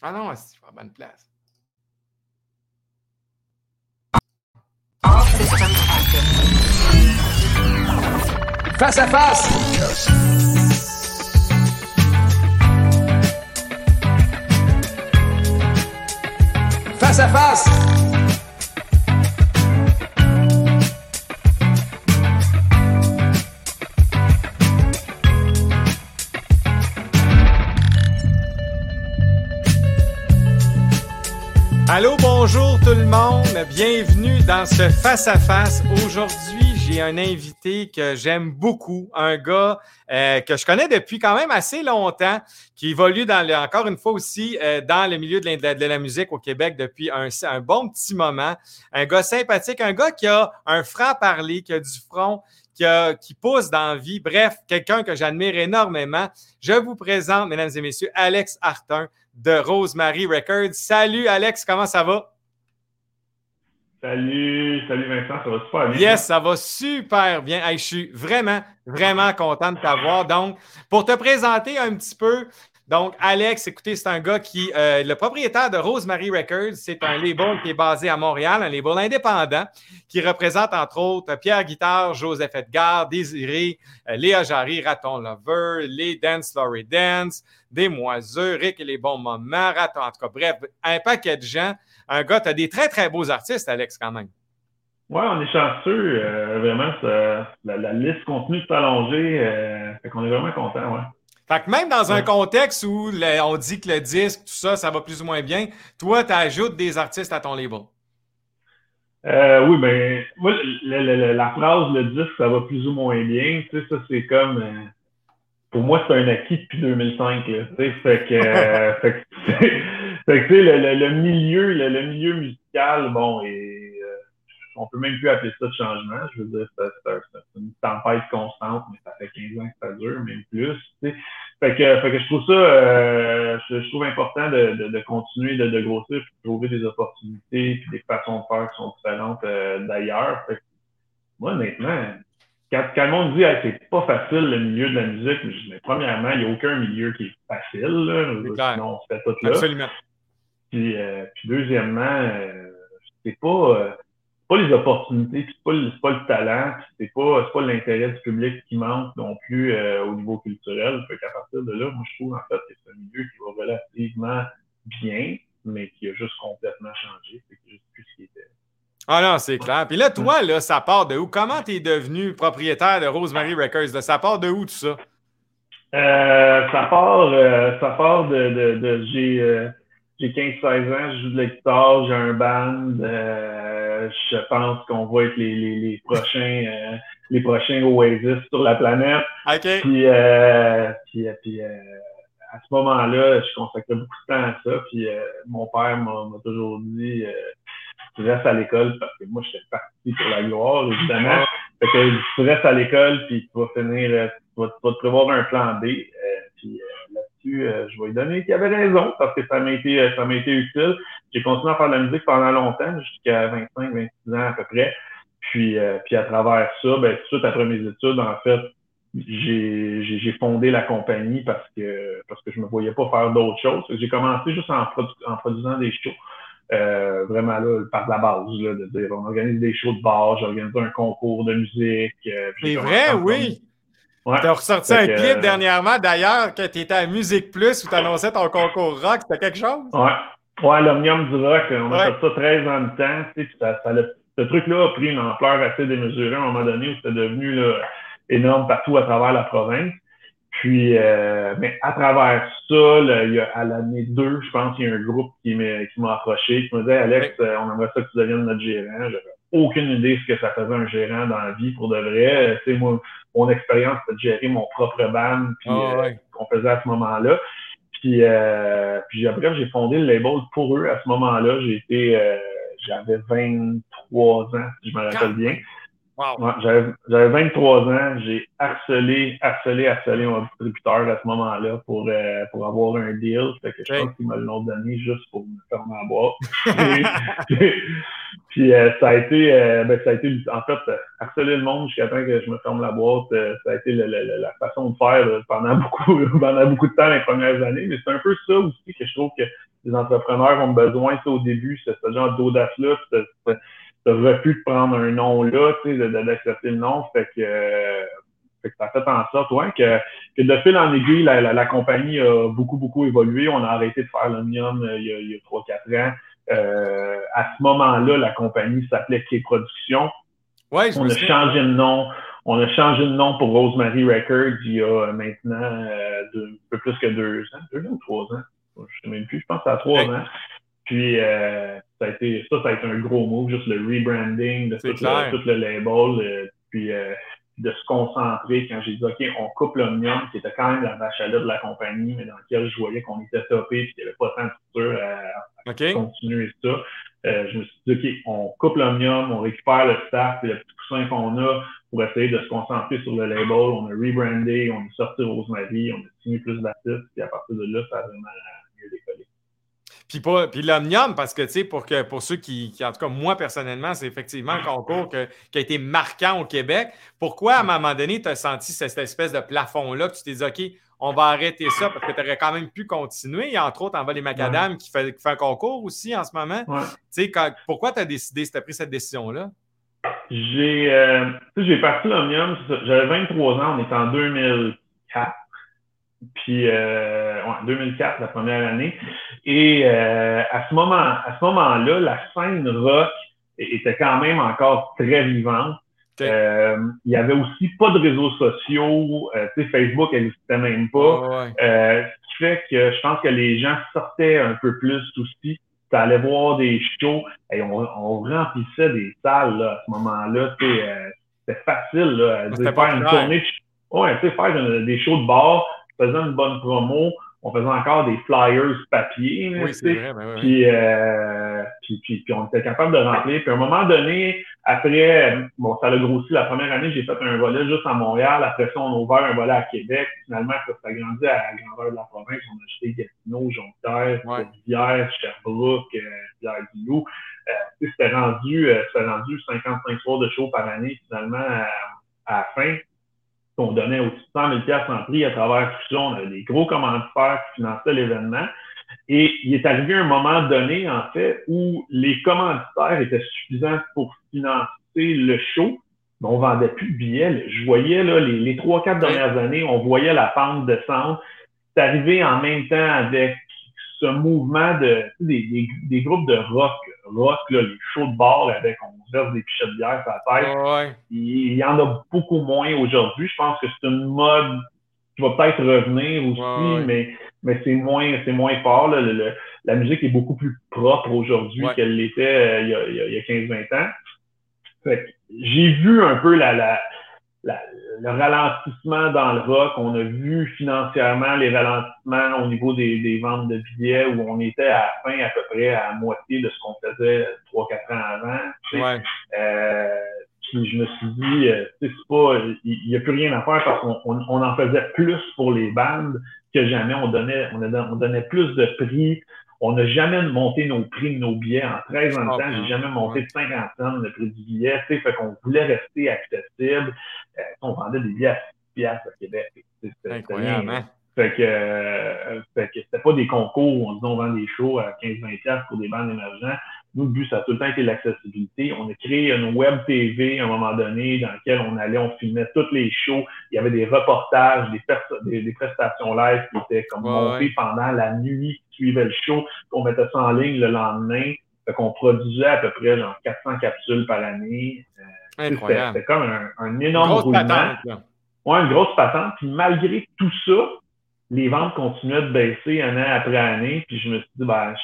Ah non, c'est pas bonne place. Face à face! Face à face! Le monde. Bienvenue dans ce face-à-face. Aujourd'hui, j'ai un invité que j'aime beaucoup, un gars euh, que je connais depuis quand même assez longtemps, qui évolue encore une fois aussi euh, dans le milieu de la, musique au Québec depuis un, un, bon petit moment. Un gars sympathique, un gars qui a un franc-parler, qui a du front, qui, a, qui pousse dans la vie. Bref, quelqu'un que j'admire énormément. Je vous présente, mesdames et messieurs, Alex Artin de Rosemary Records. Salut Alex, comment ça va? Salut, salut Vincent, ça va super bien. Yes, ça va super bien. je suis vraiment, vraiment content de t'avoir. Donc, pour te présenter un petit peu, donc, Alex, écoutez, c'est un gars qui, euh, le propriétaire de Rosemary Records, c'est un label qui est basé à Montréal, un label indépendant qui représente entre autres Pierre Guitare, Joseph Edgar, Désiré, euh, Léa Jarry, Raton Lover, les Dance, Laurie Dance, Des Moiseux, Rick et les bons moments, Raton, en tout cas, bref, un paquet de gens. Un gars, tu as des très, très beaux artistes, Alex, quand même. Oui, on est chanceux. Euh, vraiment, la, liste continue de s'allonger. fait qu'on est vraiment content, ouais. Fait que même dans un contexte où on dit que le disque, tout ça, ça va plus ou moins bien, toi, tu ajoutes des artistes à ton label. Euh, oui, ben, moi, la phrase, le disque, ça va plus ou moins bien, tu sais, ça, c'est comme. Euh, pour moi, c'est un acquis depuis 2005, là, tu sais, fait que. Euh, fait que, fait que tu sais, le, milieu, le, milieu musical, bon, et on peut même plus appeler ça de changement. Je veux dire, c'est une tempête constante, mais ça fait 15 ans que ça dure, même plus. Tu sais. Fait que, fait que je trouve ça, euh, je, trouve important de, de, de continuer de, de, grossir, puis de trouver des opportunités, puis des façons de faire qui sont différentes euh, d'ailleurs. Moi, honnêtement, quand, quand le monde dit hey, c'est pas facile le milieu de la musique, je dis, mais premièrement, il n'y a aucun milieu qui est facile. Là, sinon, on se fait tout là. Absolument. Puis, euh, puis deuxièmement, euh, c'est pas pas les opportunités, c'est pas, le, pas le talent, c'est pas, pas l'intérêt du public qui manque non plus euh, au niveau culturel. Fait qu'à partir de là, moi, je trouve en fait que c'est un milieu qui va relativement bien, mais qui a juste complètement changé. C'est juste plus ce qui était. Ah non, c'est clair. Puis là, toi, là, ça part de où? Comment tu es devenu propriétaire de Rosemary Records? Ça part de où tout ça? Euh, ça part, euh, ça part de, de, de j'ai, euh, j'ai 15-16 ans, je joue de la guitare, j'ai un band. Euh, je pense qu'on va être les, les, les prochains euh, les prochains Oasis sur la planète. Okay. Puis, euh, puis, puis à ce moment-là, je consacrais beaucoup de temps à ça. Puis mon père m'a toujours dit tu restes à l'école parce que moi j'étais parti pour la gloire, évidemment. Fait que tu restes à l'école puis tu vas finir, tu vas, tu vas te prévoir un plan B. puis euh, je vais lui donner qu'il avait raison parce que ça m'a été, euh, ça m'a été utile. J'ai continué à faire de la musique pendant longtemps, jusqu'à 25, 26 ans à peu près. Puis, euh, puis à travers ça, ben, tout de suite après mes études, en fait, j'ai, j'ai, fondé la compagnie parce que parce que je me voyais pas faire d'autres choses. J'ai commencé juste en, en produisant des shows. Euh, vraiment là, par la base, là, de dire on organise des shows de bar, j'organise un concours de musique. C'est vrai, oui. Tu as ressorti un clip euh, dernièrement, d'ailleurs, que tu étais à Musique Plus où tu annonçais ton concours rock. C'était quelque chose? Ouais. Ouais, l'Omnium du rock, on a fait ça 13 ans de temps. Tu sais, ça, ça ce truc-là a pris une ampleur assez démesurée à un moment donné où c'était devenu là, énorme partout à travers la province. Puis, euh, mais à travers ça, là, il y a, à l'année 2, je pense, il y a un groupe qui m'a approché, qui me disait Alex, euh, on aimerait ça que tu deviennes notre gérant. J'avais aucune idée ce que ça faisait un gérant dans la vie pour de vrai. Tu sais, moi, mon expérience, de gérer mon propre band, puis ah, euh, qu'on faisait à ce moment-là. Puis, euh, puis après, j'ai fondé le label pour eux. À ce moment-là, j'ai été, euh, j'avais 23 ans, si je me rappelle bien. Wow. j'avais 23 ans, j'ai harcelé, harcelé, harcelé mon distributeur à ce moment-là pour, euh, pour avoir un deal. Fait que je pense qu'il m'a le nom donné juste pour me faire ma boîte. puis euh, ça a été, euh, ben, ça a été, en fait, harceler le monde jusqu'à temps que je me ferme la boîte. ça a été la façon de faire pendant beaucoup, pendant beaucoup de temps les premières années. Mais c'est un peu ça aussi que je trouve que les entrepreneurs ont besoin, au début, ce genre d'audace-là, ce, refus de prendre un nom-là, d'accepter le nom, fait que, fait que ça fait en sorte ouais, que, que de fil en aiguille, la, la, compagnie a beaucoup, beaucoup évolué. On a arrêté de faire l'omnium euh, il y a, il y a 3-4 ans. Euh, à ce moment-là, la compagnie s'appelait K-Production. Ouais, on a changé de nom. On a changé de nom pour Rosemary Records il y a maintenant euh, un peu plus que deux ans, deux ans ou trois ans. Je ne sais même plus, je pense que c'est à trois ans. Puis euh, ça a été ça, ça a été un gros move, juste le rebranding de tout le, tout le, label. Euh, puis euh, de se concentrer quand j'ai dit OK, on coupe l'Omnium, qui était quand même la vache à de la compagnie, mais dans lequel je voyais qu'on était topé et qu'il n'y avait pas tant de futur à, continuer ça. Euh, je me suis dit OK, on coupe l'Omnium, on récupère le staff et le petit coussin qu'on a pour essayer de se concentrer sur le label. On a rebrandé, on a sorti Rosemary, on a signé plus d'artistes, puis à partir de là, ça a vraiment. Puis, pas, puis l'Omnium, parce que, tu sais, pour, que, pour ceux qui, en tout cas, moi, personnellement, c'est effectivement un concours qui a été marquant au Québec. Pourquoi, à un moment donné, tu as senti cette espèce de plafond-là, tu t'es dit, OK, on va arrêter ça parce que tu aurais quand même pu continuer. Et entre autres, en les Macadam qui, fait, un concours aussi en ce moment? Tu sais, pourquoi tu as décidé, tu as pris cette décision-là? J'ai euh, j'ai parti l'Omnium, j'avais 23 ans, on était en 2004. Puis euh, ouais, 2004, la première année. Et euh, à ce moment, à ce moment-là, la scène rock était quand même encore très vivante. Euh, il y avait aussi pas de réseaux sociaux, euh, tu sais, Facebook n'existait même pas. Euh, ce qui fait que je pense que les gens sortaient un peu plus aussi. Tu allais voir des shows et on, on remplissait des salles là, à ce moment-là. Euh, c'était facile là, de faire une tournée. Ouais, tu sais, faire des shows de bar, faisant une bonne promo, on faisait encore des flyers papier. Oui, c'est vrai. Ben, puis, euh, puis, puis, puis, on était capable de remplir. Puis à un moment donné, après, bon, ça a grossi. La première année, j'ai fait un volet juste à Montréal. Après ça, on a ouvert un volet à Québec. Finalement, ça s'est agrandi à la grandeur de la province. On a acheté Gatineau, Jonquière, ouais. Rivière, Sherbrooke, euh, Rivière-du-Loup. Euh, c'était rendu, euh, rendu 55 soirs de show par année, finalement, à, à la fin qu'on donnait au-dessus de 100 000 en prix à travers tout ça. On avait des gros commanditaires qui finançaient l'événement. Et il est arrivé un moment donné, en fait, où les commanditaires étaient suffisants pour financer le show, mais on vendait plus de billets. Je voyais là, les trois, quatre dernières années, on voyait la pente descendre. C'est arrivé en même temps avec ce mouvement de des, des, groupes de rock, rock, là, les shows de bar avec on verse des pichets de bière sur la tête. Il, y en a beaucoup moins aujourd'hui. Je pense que c'est une mode qui va peut-être revenir aussi, mais, mais c'est moins, c'est moins fort. la musique est beaucoup plus propre aujourd'hui qu'elle l'était euh, il y a, il y a 15-20 ans. J'ai vu un peu la, la le ralentissement dans le rock. On a vu financièrement les ralentissements au niveau des, des, ventes de billets où on était à la fin à peu près à moitié de ce qu'on faisait trois, quatre ans avant. Ouais. Euh, puis je me suis dit, euh, c'est pas, il n'y a plus rien à faire parce qu'on on, en faisait plus pour les bandes que jamais. On donnait, on, on donnait plus de prix. On n'a jamais monté nos prix de nos billets. En 13 ans de temps, j'ai jamais monté de 50 cents le prix du billet. Fait qu'on voulait rester accessible. Euh, on vendait des billets à 6 piastres au Québec. Incroyable, hein? Fait que, euh, fait que c'était pas des concours où on disait on vend des shows à 15-20$ pour des bandes émergents. Nous, le but, ça a tout le temps été l'accessibilité. On a créé une web TV à un moment donné dans lequel on allait, on filmait tous les shows. Il y avait des reportages, des, des, prestations live qui étaient comme montées pendant la nuit suivait le show. On mettait ça en ligne le lendemain. Fait qu'on produisait à peu près genre 400 capsules par année. Euh, C'était comme un, un énorme grosse roulement. Patente, ouais, une grosse patente. Puis malgré tout ça, les ventes continuaient de baisser année après année. Puis je me suis dit, ben,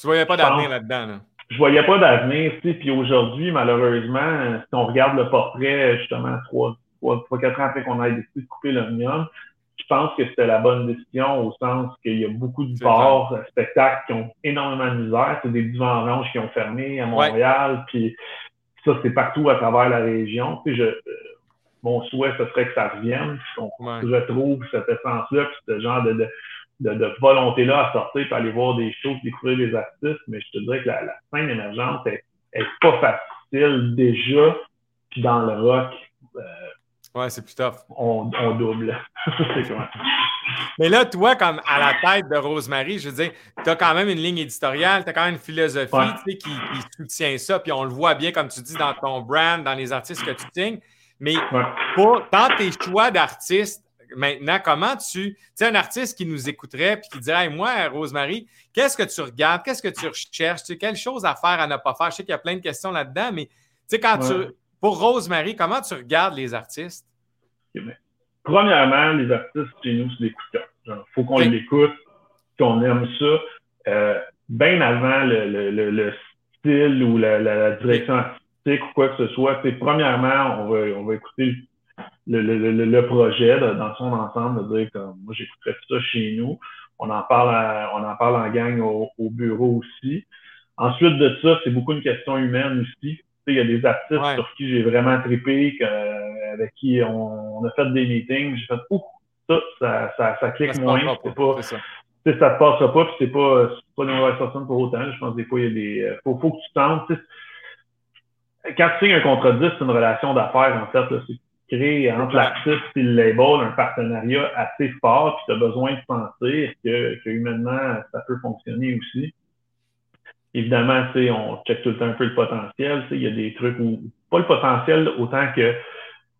tu voyais pas d'avenir là-dedans, là. Je voyais pas d'avenir, tu sais. Puis aujourd'hui, malheureusement, si on regarde le portrait, justement, trois, trois, trois quatre ans après qu'on ait décidé de couper l'omnium, je pense que c'était la bonne décision au sens qu'il y a beaucoup de bars, spectacles qui ont énormément de misère. C'est des divans oranges qui ont fermé à Montréal. Puis ça, c'est partout à travers la région. Tu sais, je, mon souhait, ce serait que ça revienne, qu'on retrouve cette essence-là, puis ce genre de, de, de volonté-là à sortir, pour aller voir des choses, découvrir des artistes. Mais je te dirais que la, la scène émergente est, est, pas facile déjà. Puis dans le rock, euh, ouais, c'est plus tough. On, on double. Mais là, toi, comme à la tête de Rosemary, je veux dire, tu as quand même une ligne éditoriale, tu as quand même une philosophie qui, qui, soutient ça, puis on le voit bien, comme tu dis, dans ton brand, dans les artistes que tu signes. Mais pour, dans tes choix d'artistes, maintenant, comment tu. Tu sais, un artiste qui nous écouterait puis qui dirait Moi, Rosemary, qu'est-ce que tu regardes Qu'est-ce que tu recherches tu sais, Quelle chose à faire, à ne pas faire? Je sais qu'il y a plein de questions là-dedans, mais tu sais, quand tu. Pour Rosemary, comment tu regardes les artistes? Premièrement, les artistes chez nous, c'est des coups Il faut qu'on l'écoute, qu'on aime ça. Euh, bien avant le, style ou la, direction artistique ou quoi que ce soit, premièrement, on va, on va écouter le, le, le, projet dans son ensemble, de dire comme moi j'écouterais ça chez nous. On en parle on en parle en gang au, bureau aussi. Ensuite de ça, c'est beaucoup une question humaine aussi. Il y a des artistes sur qui j'ai vraiment trippé, avec qui on, a fait des meetings. J'ai fait Ouh, ça, ça, ça, ça clique moins. C'est pas, ça. ça te passera pas, puis c'est pas, pas une mauvaise personne pour autant. Je pense que des fois, il y a des. Euh, faut, faut que tu tentes. Quand tu signes un contrat de 10, c'est une relation d'affaires, en fait. C'est créer entre l'artiste et le label un partenariat assez fort, puis tu as besoin de sentir que, que humainement, ça peut fonctionner aussi. Évidemment, on check tout le temps un peu le potentiel. Il y a des trucs où, pas le potentiel autant que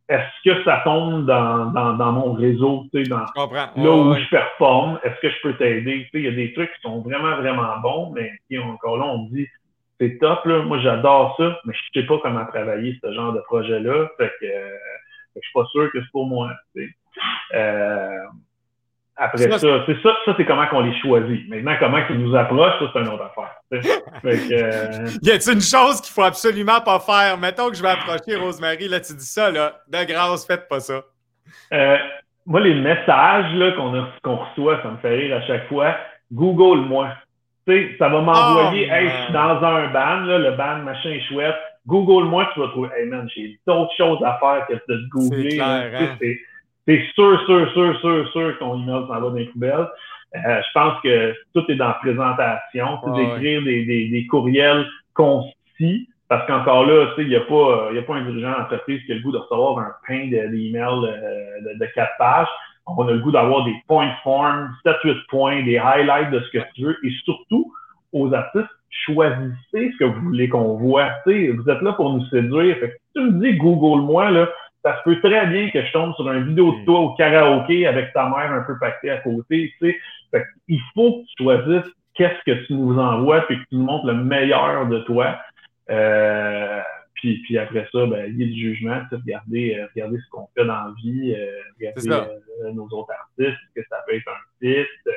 est-ce que ça tombe dans, dans, dans mon réseau, dans, là où je performe, est-ce que je peux t'aider? Il y a des trucs qui sont vraiment, vraiment bons, mais encore là, on me dit c'est top, là, moi j'adore ça, mais je sais pas comment travailler ce genre de projet-là. Fait que euh, je suis pas sûr que c'est pour moi. Euh, après ça, c'est ça, ça c'est comment qu'on les choisit. Maintenant, comment qu'ils nous approchent, ça, c'est une autre affaire. Euh, y a-t-il une chose qu'il faut absolument pas faire? Mettons que je vais approcher Rosemary, là, tu dis ça, là, de grâce, faites pas ça. Euh, moi, les messages là, qu'on, qu'on reçoit, ça me fait rire à chaque fois. Google-moi. Tu sais, ça va m'envoyer, oh, hey, je suis dans un ban, là, le ban, machin est chouette. Google-moi, tu vas trouver, hey man, j'ai d'autres choses à faire que de te googler. C'est hein? C'est sûr, sûr, sûr, sûr, sûr ton email s'en va dans les poubelles. Euh, je pense que tout est dans la présentation, c'est d'écrire des, des, des, courriels concis, parce qu'encore là, il n'y a, pas, y a pas un dirigeant d'entreprise qui a le goût de recevoir un pain d'email de, de, de, quatre pages. On a le goût d'avoir des points de forme, 7-8 points, des highlights de ce que tu veux, et surtout, aux artistes, choisissez ce que vous voulez qu'on voit. sais, vous êtes là pour nous séduire. Fait que si tu me dis Google-moi, là, ça se peut très bien que je tombe sur une vidéo de toi au karaoké avec ta mère un peu pactée à côté. Fait que il faut que tu choisisses qu'est-ce que tu nous envoies puis que tu nous montres le meilleur de toi. Euh, puis, puis après ça, ben, il y a du jugement, regarder, euh, regarder ce qu'on fait dans la vie, euh, regarder euh, nos autres artistes, que ça peut être un site.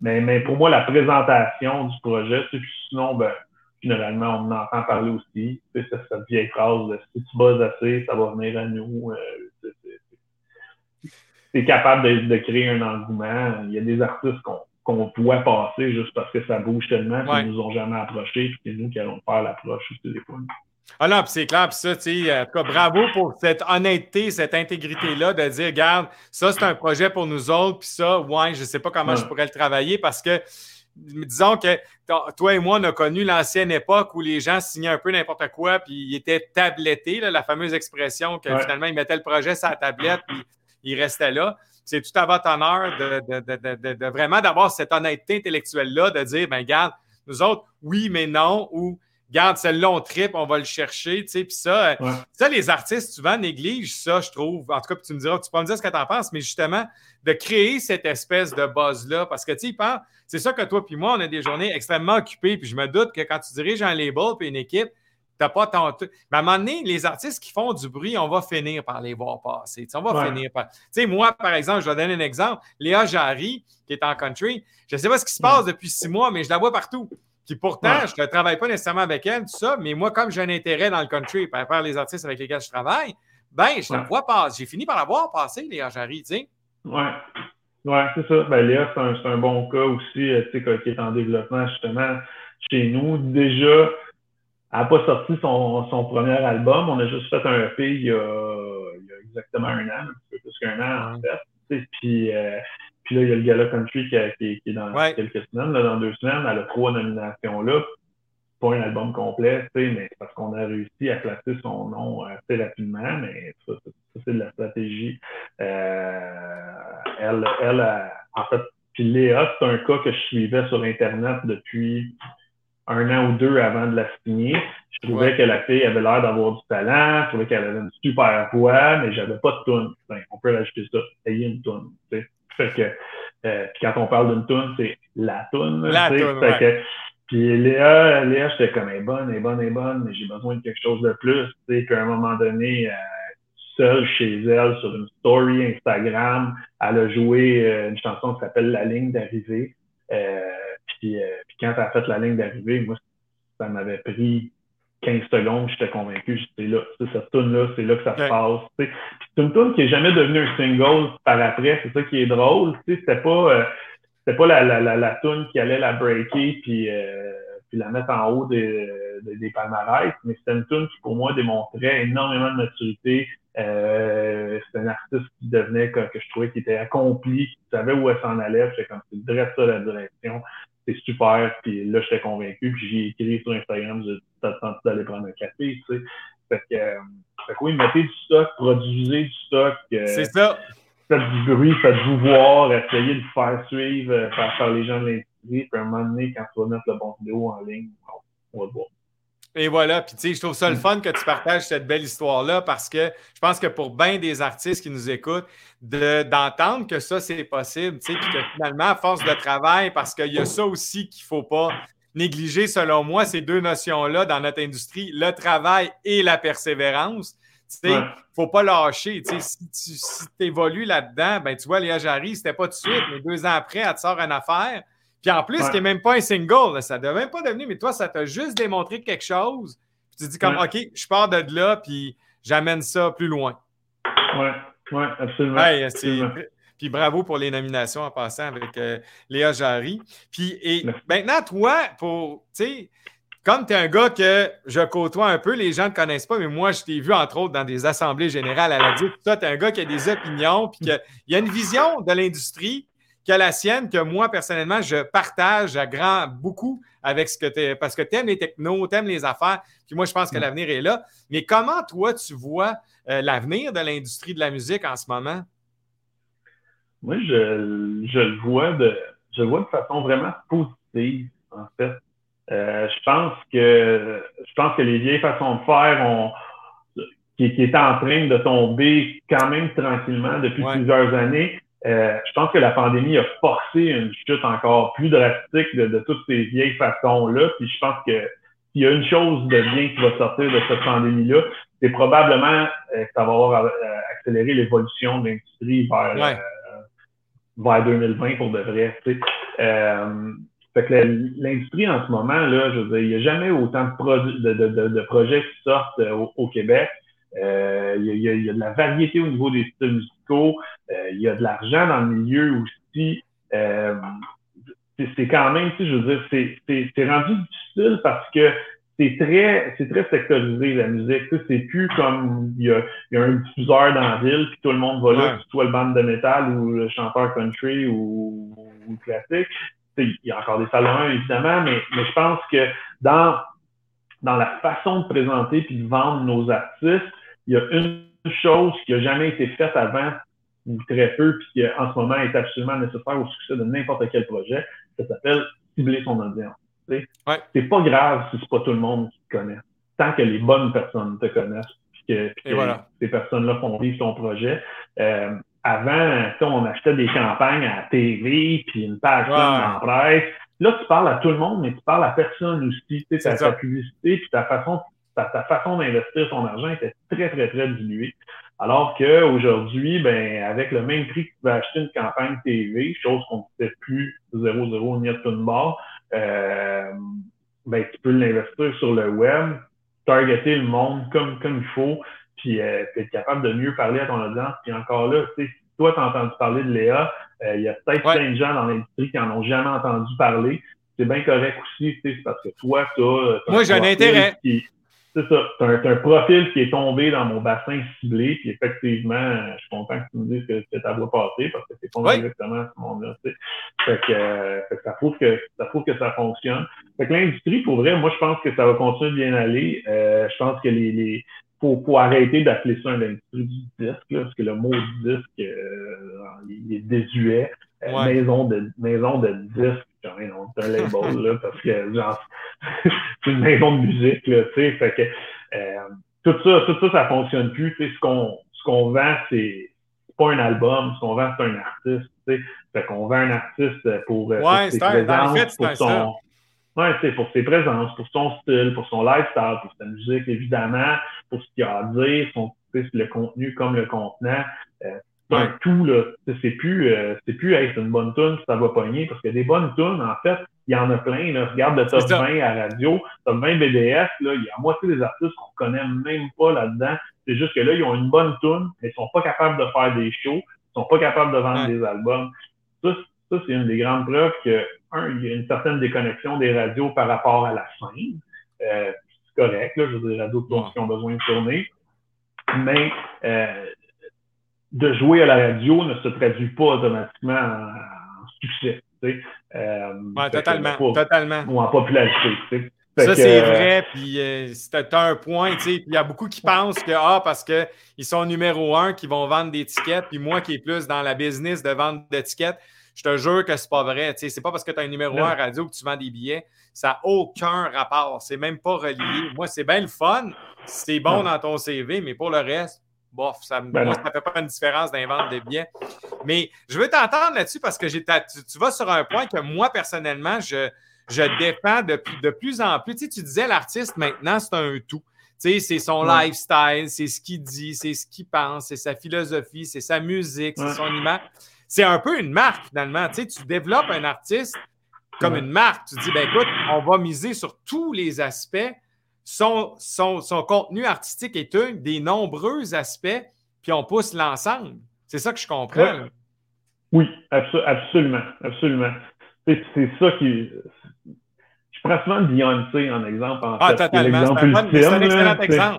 Mais, mais pour moi, la présentation du projet, puis sinon, ben, finalement, on en entend parler aussi. C'est cette vieille phrase de si tu bosses assez, ça va venir à nous. Euh, es capable de, de, créer un engouement. Il y a des artistes qu'on qu'on voit passer juste parce que ça bouge tellement qu'ils ne nous ont jamais approchés, puis c'est nous qui allons faire l'approche des fois. Ah non, c'est clair, puis ça, tu sais, en tout cas, bravo pour cette honnêteté, cette intégrité-là de dire, regarde, ça, c'est un projet pour nous autres, puis ça, ouais, je ne sais pas comment je pourrais le travailler parce que, disons que toi et moi, on a connu l'ancienne époque où les gens signaient un peu n'importe quoi, puis ils étaient tablettés, la fameuse expression que finalement, ils mettaient le projet sur la tablette, puis ils restaient là. C'est tout à votre honneur de, de vraiment d'avoir cette honnêteté intellectuelle-là, de dire, ben regarde, nous autres, oui, mais non, ou garde celle-là, on trip, on va le chercher, tu sais, puis ça, euh, ça, les artistes souvent négligent ça, je trouve. En tout cas, tu me diras, tu peux me dire ce que tu en penses, mais justement, de créer cette espèce de buzz-là, parce que, tu sais, c'est ça que toi puis moi, on a des journées extrêmement occupées, puis je me doute que quand tu diriges un label puis une équipe, t'as pas tant... Mais à un moment donné, les artistes qui font du bruit, on va finir par les voir passer. on va finir par. Tu sais, moi, par exemple, je vais donner un exemple. Léa Jarry, qui est en country, je ne sais pas ce qui se passe depuis six mois, mais je la vois partout. Puis pourtant, je ne travaille pas nécessairement avec elle, tout ça, mais moi, comme j'ai un intérêt dans le country par rapport les artistes avec lesquels je travaille, ben, je la vois passer. J'ai fini par la voir passer, Léa Jarry, tu sais. Ouais. Ouais, c'est ça. Ben, Léa, c'est un, un, bon cas aussi, euh, tu sais, qui est en développement, justement, chez nous. Déjà, elle n'a pas sorti son, son, premier album. On a juste fait un EP il y a, il y a exactement un an, un peu plus qu'un an, en fait. Puis, euh, puis là, il y a le Gala Country qui, qui, est dans quelques semaines, là, dans deux semaines. Elle a trois nominations là. Pas un album complet, mais parce qu'on a réussi à placer son nom assez rapidement, mais ça, c'est de la stratégie. Euh, elle, elle, elle, en fait, puis Léa, c'est un cas que je suivais sur Internet depuis un an ou deux avant de la signer. Je trouvais que la fille avait l'air d'avoir du talent, je trouvais qu'elle avait une super voix, mais j'avais pas de tune. Ben, on peut rajouter ça, ayez une tune. Fait que, euh, puis quand on parle d'une tune, c'est la tune. La tune, ouais. Puis Léa, Léa, j'étais comme, elle est bonne, elle est bonne, elle est bonne, mais j'ai besoin de quelque chose de plus. Tu sais, qu'à un moment donné, euh, seule chez elle, sur une story Instagram, elle a joué euh, une chanson qui s'appelle La ligne d'arrivée. Euh, puis, puis, quand elle a fait la ligne d'arrivée, moi, ça m'avait pris 15 secondes, j'étais convaincu, j'étais là, cette tune-là, c'est là que ça se passe. C'est une tune qui est jamais devenue un single par après, c'est ça qui est drôle. C'était pas c'était pas la, la, la, la tune qui allait la breaker puis, euh, puis la mettre en haut des, des, palmarès, mais c'était une tune qui pour moi démontrait énormément de maturité. Euh, c'était un artiste qui devenait que, que je trouvais qui était accompli, qui savait où elle s'en allait. J'étais comme c'est direct ça la direction. C'est super. Puis là, j'étais convaincu. Puis j'ai écrit sur Instagram, j'ai tenté d'aller prendre un café, tu sais. Fait que, euh, fait que oui, mettez du stock, produisez du stock. Euh, c'est ça faites du bruit, faites-vous voir, essayez de faire suivre euh, par, les gens de l'industrie. Puis à un moment donné, quand tu vas mettre le bon vidéo en ligne, on va le voir. Et voilà, puis tu sais, je trouve ça le fun que tu partages cette belle histoire-là parce que je pense que pour bien des artistes qui nous écoutent, d'entendre que ça, c'est possible, tu sais, puis que finalement, à force de travail, parce qu'il y a ça aussi qu'il ne faut pas négliger, selon moi, ces deux notions-là dans notre industrie, le travail et la persévérance. Tu sais, faut pas lâcher. si tu évolues là-dedans, ben, tu vois, Léa Jarry, c'était pas tout de suite, mais deux ans après, elle te sort une affaire. Puis en plus, ce qui n'est même pas un single, ça ne devait même pas devenir, mais toi, ça t'a juste démontré quelque chose. Puis tu dis comme, OK, je pars de là, puis j'amène ça plus loin. Oui, oui, absolument. Puis bravo pour les nominations en passant avec euh, Léa Jarry. Puis et maintenant, toi, pour, tu sais, comme tu es un gars que je côtoie un peu, les gens ne te connaissent pas, mais moi, je t'ai vu entre autres dans des assemblées générales à la DIC. Toi, tu es un gars qui a des opinions, puis qu'il y a une vision de l'industrie qui a la sienne, que moi, personnellement, je partage à grand beaucoup avec ce que tu es, parce que tu aimes les technos, tu aimes les affaires, puis moi, je pense que mm. l'avenir est là. Mais comment, toi, tu vois euh, l'avenir de l'industrie de la musique en ce moment? Moi, je, je, le vois de, je le vois de façon vraiment positive, en fait. Euh, je pense que je pense que les vieilles façons de faire ont qui, qui étaient en train de tomber quand même tranquillement depuis plusieurs années. Euh, je pense que la pandémie a forcé une chute encore plus drastique de, de toutes ces vieilles façons-là. Puis je pense que s'il y a une chose de bien qui va sortir de cette pandémie-là, c'est probablement euh, que ça va avoir euh, accéléré l'évolution de l'industrie vers, vers 2020 pour de vrai. Tu fait que l'industrie en ce moment, là, je veux dire, il n'y a jamais autant de, de, projets qui sortent euh, au, Québec. Euh, il, y a, il, y a, de la variété au niveau des styles musicaux. Euh, il y a de l'argent dans le milieu aussi. Euh, c'est quand même, tu sais, je veux dire, c'est rendu difficile parce que c'est très, c'est très sectorisé la musique. C'est plus comme il y, a, y a un diffuseur dans la ville, puis tout le monde va là, que ce soit le band de métal ou le chanteur country ou, ou classique il y a encore des salons évidemment, mais, mais je pense que dans, dans la façon de présenter puis de vendre nos artistes, il y a une chose qui n'a jamais été faite avant, ou très peu, puis qui en ce moment est absolument nécessaire au succès de n'importe quel projet, ça s'appelle cibler son audience. C'est pas grave si c'est pas tout le monde qui te connaît. Tant que les bonnes personnes te connaissent, puis que, ces personnes-là font vivre ton projet. Euh, avant, on achetait des campagnes à TV, puis une page en presse. Là, tu parles à tout le monde, mais tu parles à personne aussi. Tu sais, ta, publicité, puis ta façon, ta, façon d'investir ton argent était très, très, très diluée. Alors qu'aujourd'hui, ben, avec le même prix que tu vas acheter une campagne TV, chose qu'on ne fait plus 0-0 ni à tout barre, euh, ben, tu peux l'investir sur le web, targeter le monde comme, comme il faut, puis euh, être capable de mieux parler à ton audience. Puis encore là, tu sais, toi, tu as entendu parler de Léa, euh, il y a peut-être plein de gens dans l'industrie qui n'en ont jamais entendu parler. C'est bien correct aussi, tu sais, c'est parce que toi, tu as, Moi, j'ai un intérêt. C'est ça, tu as, un profil qui est tombé dans mon bassin ciblé, puis effectivement, je suis content que tu me dises que, que ta voix passée, parce que c'est pas exactement ce monde-là. Tu sais. Fait que, euh, fait que, ça prouve que ça prouve que ça fonctionne. Fait que l'industrie, pour vrai, moi, je pense que ça va continuer de bien aller. Euh, je pense que les, les faut, faut arrêter d'appeler ça une industrie du disque, parce que le mot disque, euh, il est désuet. Euh, maison de maison de disque, c'est un label, là, parce que genre, c'est une maison de musique, là, tu sais, fait que euh, tout ça, tout ça, ça fonctionne plus. Tu sais, ce qu'on ce qu'on vend, c'est pas un album, ce qu'on vend, c'est un artiste. Tu sais, fait qu'on vend un artiste pour, euh, ouais, pour ses présences, pour son, Ouais, c'est pour ses présences, pour son style, pour son lifestyle, pour sa musique, évidemment, pour ce qu'il a à dire, son, le contenu comme le contenant. Euh, un tout, là. C'est plus, euh, c'est plus, hey, c'est une bonne tune, ça va pogner, parce que des bonnes tunes, en fait, il y en a plein, là. Regarde le top 20 à radio, top 20 BDS, là, il y a moitié des artistes qu'on connaît même pas là-dedans. C'est juste que là, ils ont une bonne tune, mais ils sont pas capables de faire des shows, ils sont pas capables de vendre des albums. Ça, ça c'est une des grandes preuves que, un, il y a une certaine déconnexion des radios par rapport à la scène. Euh, c'est correct, là, je veux dire, les radios qui ont besoin de tourner. Mais euh, de jouer à la radio ne se traduit pas automatiquement en, succès. Tu euh, totalement, totalement. Ou en popularité. Tu sais. Ça, c'est vrai, puis euh, c'était un point, tu sais. Il y a beaucoup qui pensent que, ah, parce qu'ils sont numéro un, qui vont vendre des tickets, puis moi qui est plus dans la business de vendre d'étiquettes, je te jure que c'est pas vrai. Tu sais, c'est pas parce que tu as un numéro un radio que tu vends des billets. Ça n'a aucun rapport. C'est même pas relié. Moi, c'est bien le fun. C'est bon dans ton CV, mais pour le reste, bof, ça ne ben fait pas une différence d'inventer des billets. Mais je veux t'entendre là-dessus parce que tu, tu, vas sur un point que moi, personnellement, je, je défends de, de plus en plus. Tu, sais, tu disais l'artiste maintenant, c'est un tout. Tu sais, c'est son lifestyle, c'est ce qu'il dit, c'est ce qu'il pense, c'est sa philosophie, c'est sa musique, c'est son image. C'est un peu une marque finalement. Tu sais, tu développes un artiste comme une marque. Tu dis, ben écoute, on va miser sur tous les aspects son, son, contenu artistique est un des nombreux aspects, puis on pousse l'ensemble. C'est ça que je comprends. Oui, absolument, absolument. C'est ça qui. Je prends souvent Beyoncé en exemple. En ah, totalement. C'est un, excellent exemple.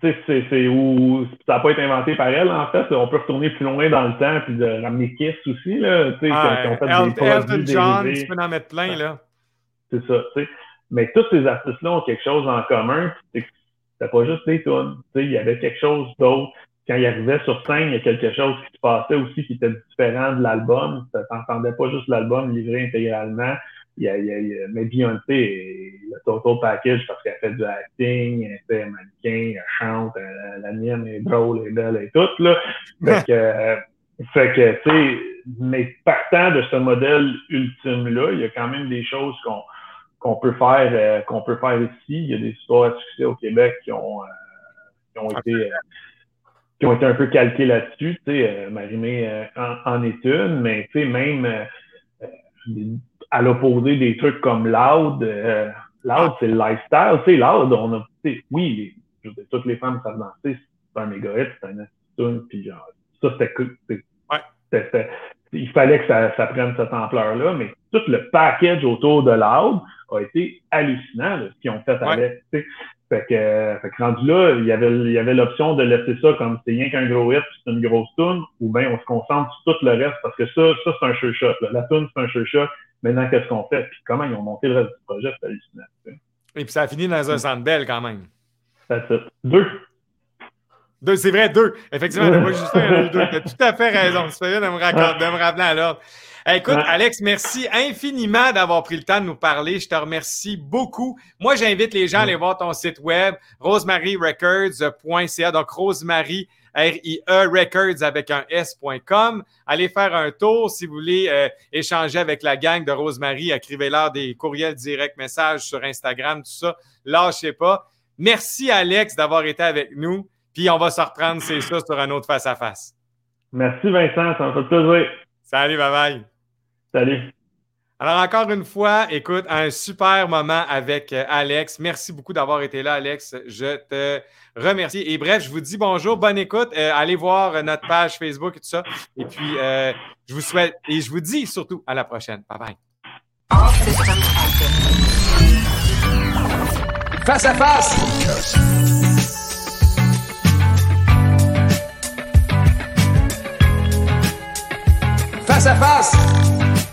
C'est où ça n'a pas été inventé par elle, en fait. On peut retourner plus loin dans le temps puis de ramener Kiss aussi. Là, ah, Elton John, tu peux en mettre plein. là. C'est ça. sais. Mais tous ces artistes-là ont quelque chose en commun. C'était pas juste des tunes. Il y avait quelque chose d'autre. Quand ils arrivaient sur scène, il y a quelque chose qui se passait aussi qui était différent de l'album. Tu n'entendais pas juste l'album livré intégralement. Il y a, il y a, mais Beyoncé, le total package, parce qu'elle fait du acting, elle fait mannequin, elle chante, la mienne est drôle, elle est belle et tout, là. Fait que, euh, fait que, tu sais, mais partant de ce modèle ultime-là, il y a quand même des choses qu'on qu'on peut faire euh, qu'on peut faire ici. Il y a des histoires à succès au Québec qui ont, euh, qui ont été euh, qui ont été un peu calquées là-dessus. Tu sais, Marimé en, en, est une, mais tu sais, même à l'opposé des trucs comme Loud, Loud, c'est le lifestyle. Tu sais, Loud, on a, oui, toutes les femmes savent danser, c'est un méga c'est un attitude, puis genre, ça, c'était cool. Ouais. Il fallait que ça, ça prenne cette ampleur-là, mais tout le package autour de Loud, a été hallucinant, ce qu'ils ont fait avec. Fait que, fait que rendu là, il y avait, il y avait l'option de laisser ça comme c'est rien qu'un gros hit, c'est une grosse tune, ou bien on se concentre sur tout le reste, parce que ça, ça c'est un sure shot. La tune, c'est un sure shot. Maintenant, qu'est-ce qu'on fait? Puis comment ils ont monté le reste du projet, c'est hallucinant. Et puis ça a fini dans un centre belle quand même. C'est ça. Deux. Deux, c'est vrai, deux. Effectivement, moi, juste un, deux. Tu as tout à fait raison. Tu fais bien de me, de me rappeler à l'ordre. Écoute, Alex, merci infiniment d'avoir pris le temps de nous parler. Je te remercie beaucoup. Moi, j'invite les gens à aller voir ton site web, rosemarierecords.ca. Donc, Rosemary, R-I-E, Records avec un S.com. Allez faire un tour si vous voulez euh, échanger avec la gang de Rosemary. Écrivez-leur des courriels directs, messages sur Instagram, tout ça. Lâchez pas. Merci, Alex, d'avoir été avec nous. Puis, on va se reprendre, c'est ça, sur un autre face-à-face. Merci, Vincent. Ça me fait plaisir. Salut, bye-bye. Salut. Alors, encore une fois, écoute, un super moment avec euh, Alex. Merci beaucoup d'avoir été là, Alex. Je te remercie. Et bref, je vous dis bonjour, bonne écoute. Euh, allez voir euh, notre page Facebook et tout ça. Et puis, je vous souhaite et je vous dis surtout à la prochaine. Bye bye. Face à face. face a face.